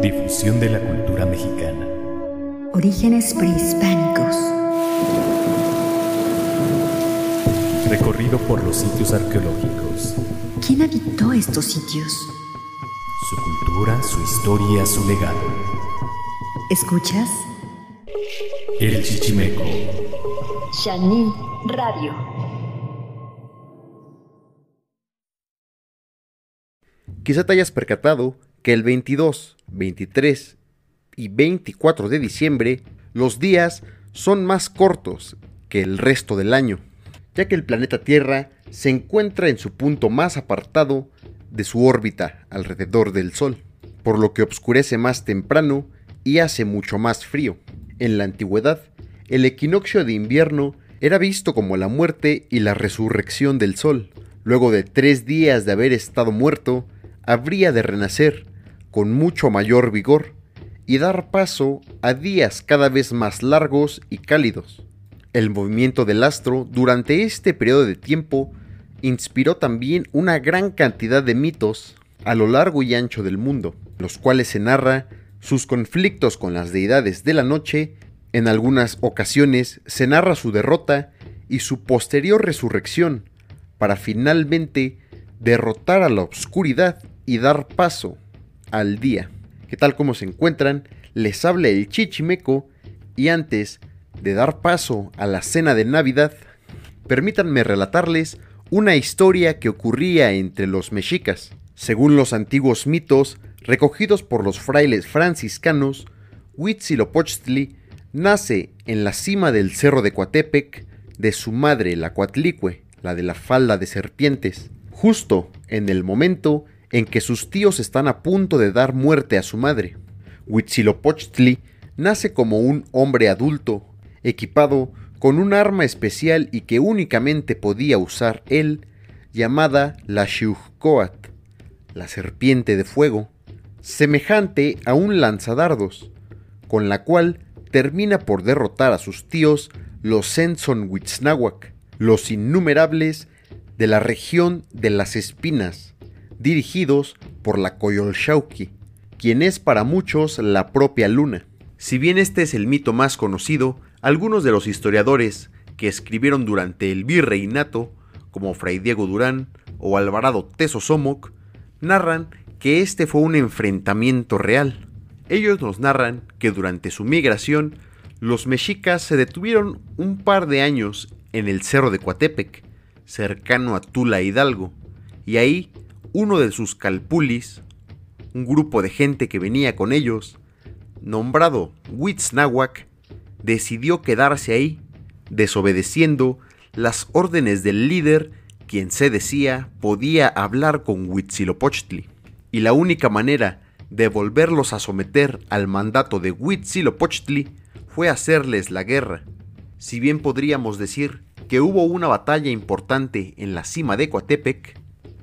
Difusión de la cultura mexicana. Orígenes prehispánicos. Recorrido por los sitios arqueológicos. ¿Quién habitó estos sitios? Su cultura, su historia, su legado. ¿Escuchas? El Chichimeco. Shani Radio. Quizá te hayas percatado que el 22, 23 y 24 de diciembre los días son más cortos que el resto del año, ya que el planeta Tierra se encuentra en su punto más apartado de su órbita alrededor del Sol, por lo que oscurece más temprano y hace mucho más frío. En la antigüedad, el equinoccio de invierno era visto como la muerte y la resurrección del Sol. Luego de tres días de haber estado muerto, habría de renacer con mucho mayor vigor y dar paso a días cada vez más largos y cálidos. El movimiento del astro durante este periodo de tiempo inspiró también una gran cantidad de mitos a lo largo y ancho del mundo, los cuales se narra sus conflictos con las deidades de la noche, en algunas ocasiones se narra su derrota y su posterior resurrección, para finalmente derrotar a la oscuridad y dar paso al día. ¿Qué tal como se encuentran? Les habla el Chichimeco y antes de dar paso a la cena de Navidad, permítanme relatarles una historia que ocurría entre los mexicas. Según los antiguos mitos recogidos por los frailes franciscanos, Huitzilopochtli nace en la cima del cerro de Coatepec de su madre, la Coatlicue, la de la falda de serpientes, justo en el momento en que sus tíos están a punto de dar muerte a su madre. Huitzilopochtli nace como un hombre adulto, equipado con un arma especial y que únicamente podía usar él, llamada la Xiuhcoat, la serpiente de fuego, semejante a un lanzadardos, con la cual termina por derrotar a sus tíos los Senson los innumerables de la región de las espinas, dirigidos por la Coyolxauhqui, quien es para muchos la propia luna. Si bien este es el mito más conocido, algunos de los historiadores que escribieron durante el virreinato, como Fray Diego Durán o Alvarado Teso Somoc, narran que este fue un enfrentamiento real. Ellos nos narran que durante su migración, los mexicas se detuvieron un par de años en el cerro de Coatepec, cercano a Tula Hidalgo, y ahí uno de sus calpulis, un grupo de gente que venía con ellos, nombrado Huitznahuac, decidió quedarse ahí, desobedeciendo las órdenes del líder, quien se decía podía hablar con Huitzilopochtli. Y la única manera de volverlos a someter al mandato de Huitzilopochtli fue hacerles la guerra. Si bien podríamos decir que hubo una batalla importante en la cima de Coatepec,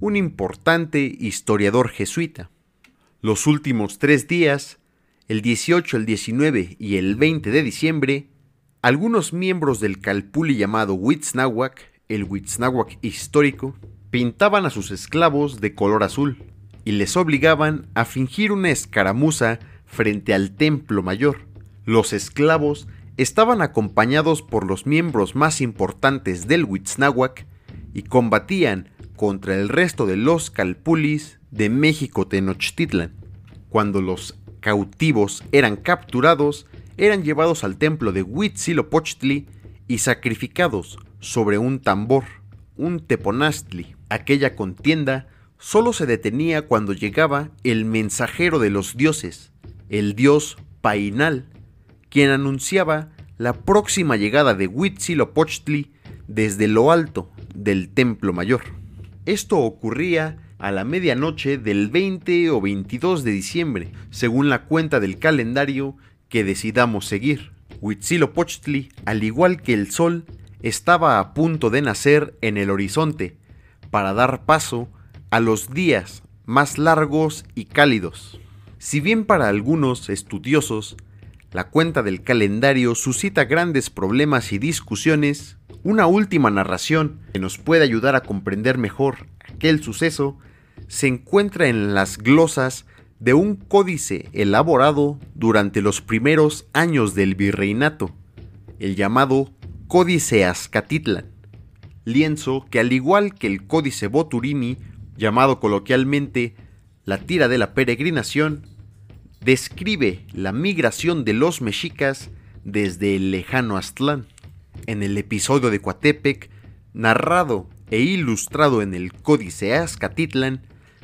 un importante historiador jesuita. Los últimos tres días, el 18, el 19 y el 20 de diciembre, algunos miembros del calpuli llamado Huitznahuac, el Huitznahuac histórico, pintaban a sus esclavos de color azul y les obligaban a fingir una escaramuza frente al templo mayor. Los esclavos estaban acompañados por los miembros más importantes del Huitznahuac y combatían contra el resto de los calpulis de México Tenochtitlan. Cuando los cautivos eran capturados, eran llevados al templo de Huitzilopochtli y sacrificados sobre un tambor, un teponastli. Aquella contienda solo se detenía cuando llegaba el mensajero de los dioses, el dios Painal, quien anunciaba la próxima llegada de Huitzilopochtli desde lo alto del templo mayor. Esto ocurría a la medianoche del 20 o 22 de diciembre, según la cuenta del calendario que decidamos seguir. Huitzilopochtli, al igual que el sol, estaba a punto de nacer en el horizonte para dar paso a los días más largos y cálidos. Si bien para algunos estudiosos la cuenta del calendario suscita grandes problemas y discusiones, una última narración que nos puede ayudar a comprender mejor aquel suceso se encuentra en las glosas de un códice elaborado durante los primeros años del virreinato, el llamado Códice Azcatitlan, lienzo que al igual que el Códice Boturini, llamado coloquialmente la tira de la peregrinación, describe la migración de los mexicas desde el lejano Aztlán. En el episodio de Coatepec, narrado e ilustrado en el Códice Azcatitlan,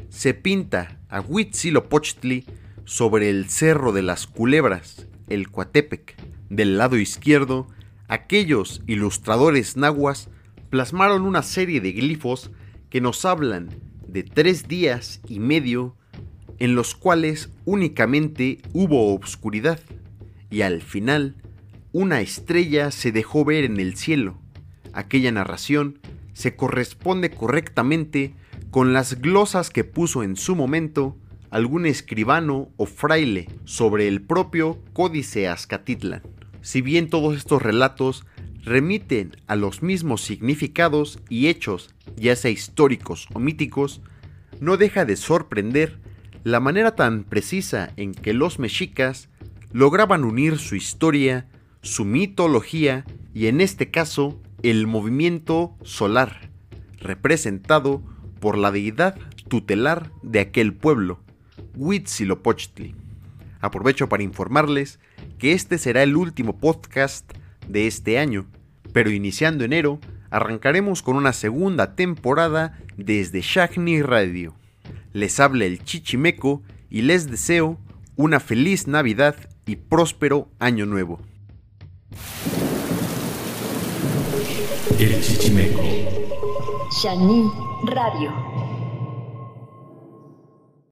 se pinta a Huitzilopochtli sobre el Cerro de las Culebras, el Coatepec. Del lado izquierdo aquellos ilustradores nahuas plasmaron una serie de glifos que nos hablan de tres días y medio en los cuales únicamente hubo obscuridad y al final una estrella se dejó ver en el cielo. Aquella narración se corresponde correctamente con las glosas que puso en su momento algún escribano o fraile sobre el propio Códice Azcatitlan. Si bien todos estos relatos remiten a los mismos significados y hechos, ya sea históricos o míticos, no deja de sorprender la manera tan precisa en que los mexicas lograban unir su historia, su mitología y en este caso el movimiento solar, representado por la deidad tutelar de aquel pueblo, Huitzilopochtli. Aprovecho para informarles que este será el último podcast de este año, pero iniciando enero arrancaremos con una segunda temporada desde Shagni Radio. Les habla el Chichimeco y les deseo una feliz Navidad y próspero Año Nuevo. El Chichimeco. Shani Radio.